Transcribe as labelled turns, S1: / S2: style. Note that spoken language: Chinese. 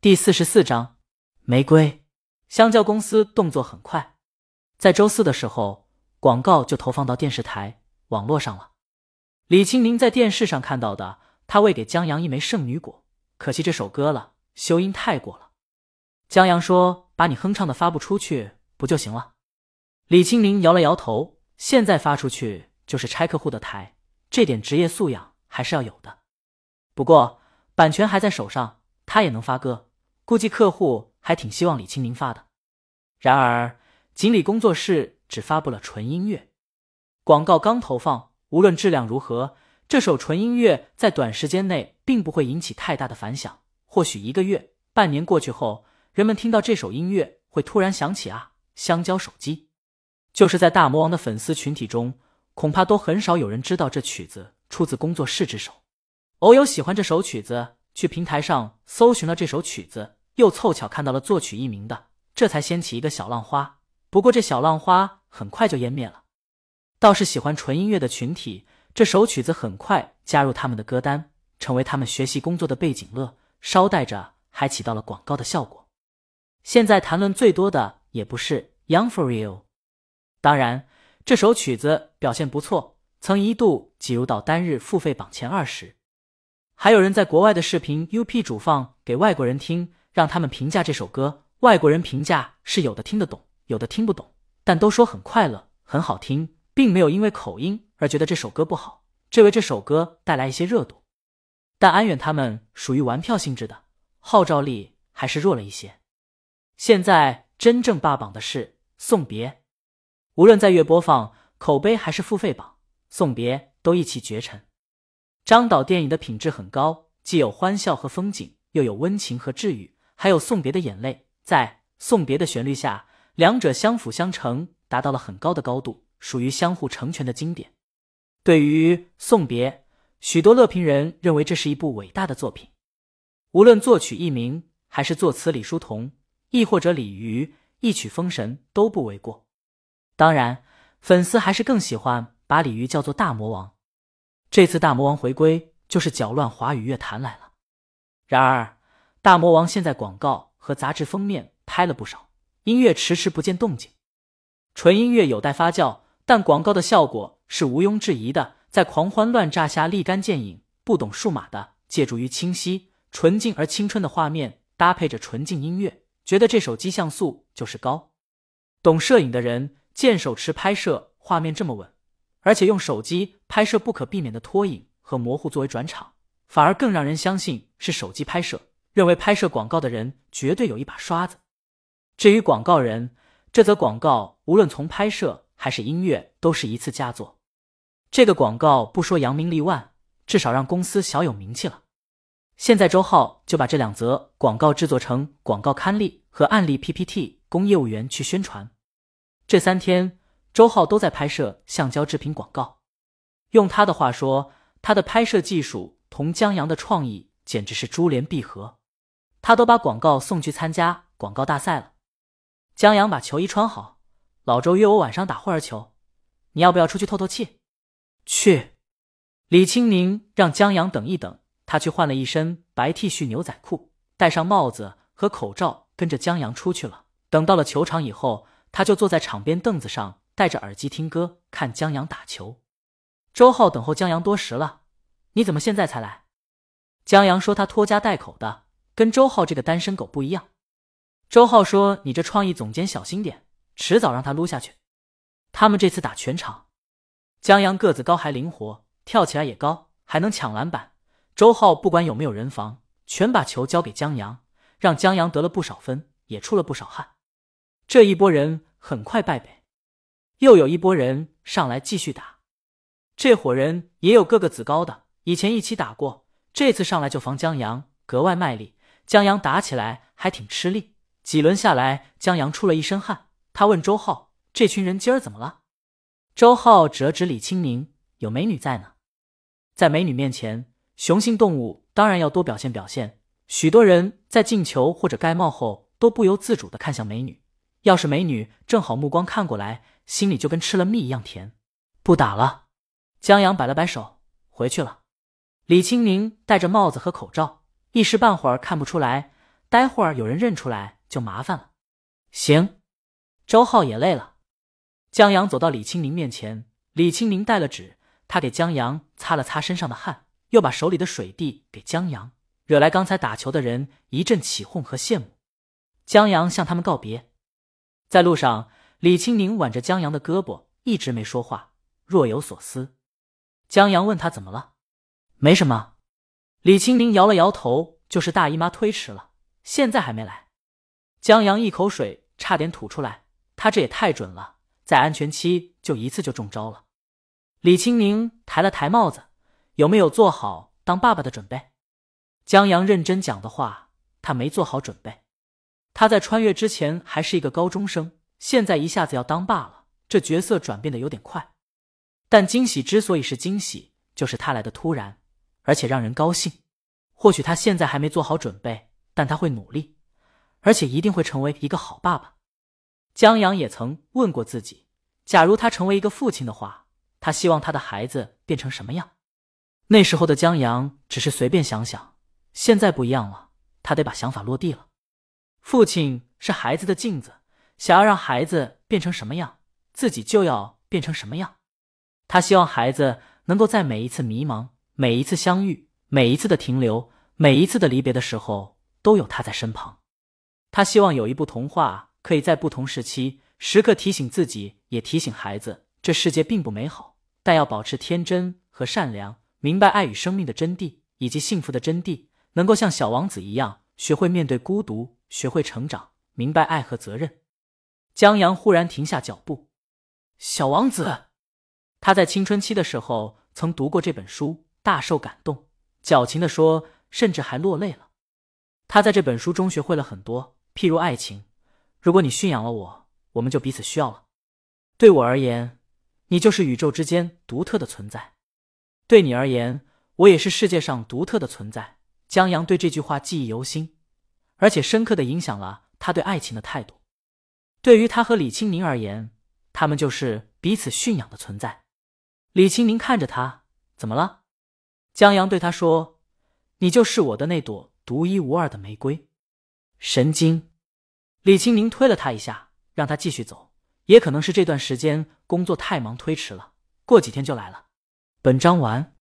S1: 第四十四章玫瑰。香蕉公司动作很快，在周四的时候，广告就投放到电视台、网络上了。李青宁在电视上看到的，他喂给江阳一枚圣女果，可惜这首歌了，修音太过了。江阳说：“把你哼唱的发布出去不就行了？”李青宁摇了摇头：“现在发出去就是拆客户的台，这点职业素养还是要有的。不过版权还在手上，他也能发歌。”估计客户还挺希望李青宁发的，然而锦鲤工作室只发布了纯音乐广告，刚投放，无论质量如何，这首纯音乐在短时间内并不会引起太大的反响。或许一个月、半年过去后，人们听到这首音乐会突然想起啊，香蕉手机。就是在大魔王的粉丝群体中，恐怕都很少有人知道这曲子出自工作室之手。偶有喜欢这首曲子，去平台上搜寻了这首曲子。又凑巧看到了作曲艺名的，这才掀起一个小浪花。不过这小浪花很快就湮灭了。倒是喜欢纯音乐的群体，这首曲子很快加入他们的歌单，成为他们学习工作的背景乐。捎带着还起到了广告的效果。现在谈论最多的也不是《Young for Real》，当然这首曲子表现不错，曾一度挤入到单日付费榜前二十。还有人在国外的视频 UP 主放给外国人听。让他们评价这首歌，外国人评价是有的听得懂，有的听不懂，但都说很快乐，很好听，并没有因为口音而觉得这首歌不好，这为这首歌带来一些热度。但安远他们属于玩票性质的，号召力还是弱了一些。现在真正霸榜的是《送别》，无论在月播放、口碑还是付费榜，《送别》都一骑绝尘。张导电影的品质很高，既有欢笑和风景，又有温情和治愈。还有送别的眼泪，在送别的旋律下，两者相辅相成，达到了很高的高度，属于相互成全的经典。对于送别，许多乐评人认为这是一部伟大的作品，无论作曲佚名，还是作词李叔同，亦或者李渔一曲封神，都不为过。当然，粉丝还是更喜欢把李渔叫做大魔王。这次大魔王回归，就是搅乱华语乐坛来了。然而。大魔王现在广告和杂志封面拍了不少，音乐迟迟不见动静。纯音乐有待发酵，但广告的效果是毋庸置疑的。在狂欢乱炸下立竿见影，不懂数码的借助于清晰、纯净而青春的画面，搭配着纯净音乐，觉得这手机像素就是高。懂摄影的人见手持拍摄，画面这么稳，而且用手机拍摄不可避免的拖影和模糊作为转场，反而更让人相信是手机拍摄。认为拍摄广告的人绝对有一把刷子。至于广告人，这则广告无论从拍摄还是音乐都是一次佳作。这个广告不说扬名立万，至少让公司小有名气了。现在周浩就把这两则广告制作成广告刊例和案例 PPT，供业务员去宣传。这三天，周浩都在拍摄橡胶制品广告。用他的话说，他的拍摄技术同江阳的创意简直是珠联璧合。他都把广告送去参加广告大赛了。江阳把球衣穿好，老周约我晚上打会儿球，你要不要出去透透气？去。李青宁让江阳等一等，他去换了一身白 T 恤、牛仔裤，戴上帽子和口罩，跟着江阳出去了。等到了球场以后，他就坐在场边凳子上，戴着耳机听歌，看江阳打球。周浩等候江阳多时了，你怎么现在才来？江阳说他拖家带口的。跟周浩这个单身狗不一样，周浩说：“你这创意总监小心点，迟早让他撸下去。”他们这次打全场，江阳个子高还灵活，跳起来也高，还能抢篮板。周浩不管有没有人防，全把球交给江阳，让江阳得了不少分，也出了不少汗。这一波人很快败北，又有一波人上来继续打。这伙人也有个个子高的，以前一起打过，这次上来就防江阳，格外卖力。江阳打起来还挺吃力，几轮下来，江阳出了一身汗。他问周浩：“这群人今儿怎么了？”周浩指了指李青宁：“有美女在呢。”在美女面前，雄性动物当然要多表现表现。许多人在进球或者盖帽后，都不由自主的看向美女。要是美女正好目光看过来，心里就跟吃了蜜一样甜。不打了，江阳摆了摆手，回去了。李青宁戴着帽子和口罩。一时半会儿看不出来，待会儿有人认出来就麻烦了。行，周浩也累了。江阳走到李青宁面前，李青宁带了纸，他给江阳擦了擦身上的汗，又把手里的水递给江阳，惹来刚才打球的人一阵起哄和羡慕。江阳向他们告别，在路上，李青宁挽着江阳的胳膊，一直没说话，若有所思。江阳问他怎么了，没什么。李青宁摇了摇头，就是大姨妈推迟了，现在还没来。江阳一口水差点吐出来，他这也太准了，在安全期就一次就中招了。李青宁抬了抬帽子，有没有做好当爸爸的准备？江阳认真讲的话，他没做好准备。他在穿越之前还是一个高中生，现在一下子要当爸了，这角色转变的有点快。但惊喜之所以是惊喜，就是他来的突然，而且让人高兴。或许他现在还没做好准备，但他会努力，而且一定会成为一个好爸爸。江阳也曾问过自己，假如他成为一个父亲的话，他希望他的孩子变成什么样？那时候的江阳只是随便想想，现在不一样了，他得把想法落地了。父亲是孩子的镜子，想要让孩子变成什么样，自己就要变成什么样。他希望孩子能够在每一次迷茫、每一次相遇、每一次的停留、每一次的离别的时候，都有他在身旁。他希望有一部童话，可以在不同时期时刻提醒自己，也提醒孩子：这世界并不美好，但要保持天真和善良，明白爱与生命的真谛以及幸福的真谛，能够像小王子一样，学会面对孤独，学会成长，明白爱和责任。江阳忽然停下脚步，小王子。他在青春期的时候曾读过这本书，大受感动，矫情的说，甚至还落泪了。他在这本书中学会了很多，譬如爱情。如果你驯养了我，我们就彼此需要了。对我而言，你就是宇宙之间独特的存在；对你而言，我也是世界上独特的存在。江阳对这句话记忆犹新，而且深刻的影响了他对爱情的态度。对于他和李青宁而言，他们就是彼此驯养的存在。李青宁看着他，怎么了？江阳对他说：“你就是我的那朵独一无二的玫瑰。”神经！李青宁推了他一下，让他继续走。也可能是这段时间工作太忙推迟了，过几天就来了。本章完。